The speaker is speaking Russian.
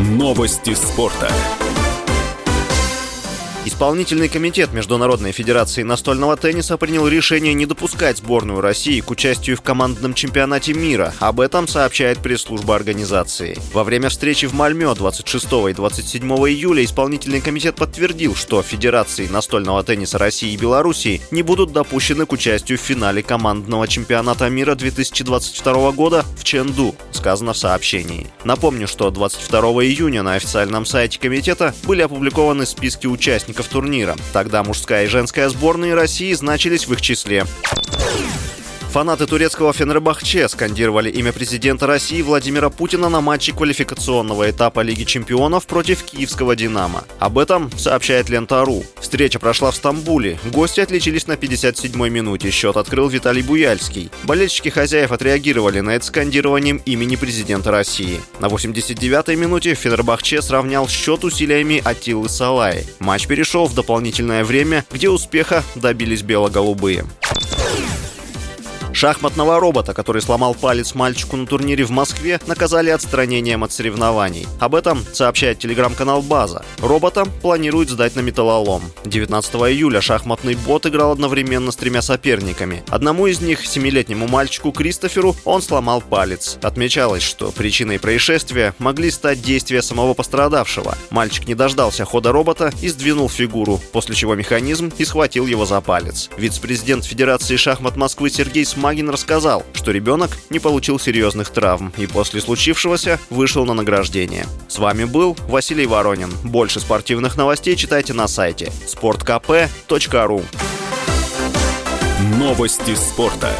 Новости спорта. Исполнительный комитет Международной Федерации настольного тенниса принял решение не допускать сборную России к участию в командном чемпионате мира. Об этом сообщает пресс-служба организации. Во время встречи в Мальмё 26 и 27 июля исполнительный комитет подтвердил, что Федерации настольного тенниса России и Белоруссии не будут допущены к участию в финале командного чемпионата мира 2022 года в Ченду, сказано в сообщении. Напомню, что 22 июня на официальном сайте комитета были опубликованы списки участников участников турнира. Тогда мужская и женская сборные России значились в их числе. Фанаты турецкого Фенербахче скандировали имя президента России Владимира Путина на матче квалификационного этапа Лиги чемпионов против киевского «Динамо». Об этом сообщает Лента.ру. Встреча прошла в Стамбуле. Гости отличились на 57-й минуте. Счет открыл Виталий Буяльский. Болельщики хозяев отреагировали на это скандированием имени президента России. На 89-й минуте Фенербахче сравнял счет усилиями Атилы Салаи. Матч перешел в дополнительное время, где успеха добились бело-голубые. Шахматного робота, который сломал палец мальчику на турнире в Москве, наказали отстранением от соревнований. Об этом сообщает телеграм-канал «База». Робота планируют сдать на металлолом. 19 июля шахматный бот играл одновременно с тремя соперниками. Одному из них, семилетнему мальчику Кристоферу, он сломал палец. Отмечалось, что причиной происшествия могли стать действия самого пострадавшего. Мальчик не дождался хода робота и сдвинул фигуру, после чего механизм и схватил его за палец. Вице-президент Федерации шахмат Москвы Сергей Смак Магин рассказал, что ребенок не получил серьезных травм и после случившегося вышел на награждение. С вами был Василий Воронин. Больше спортивных новостей читайте на сайте sportkp.ru Новости спорта.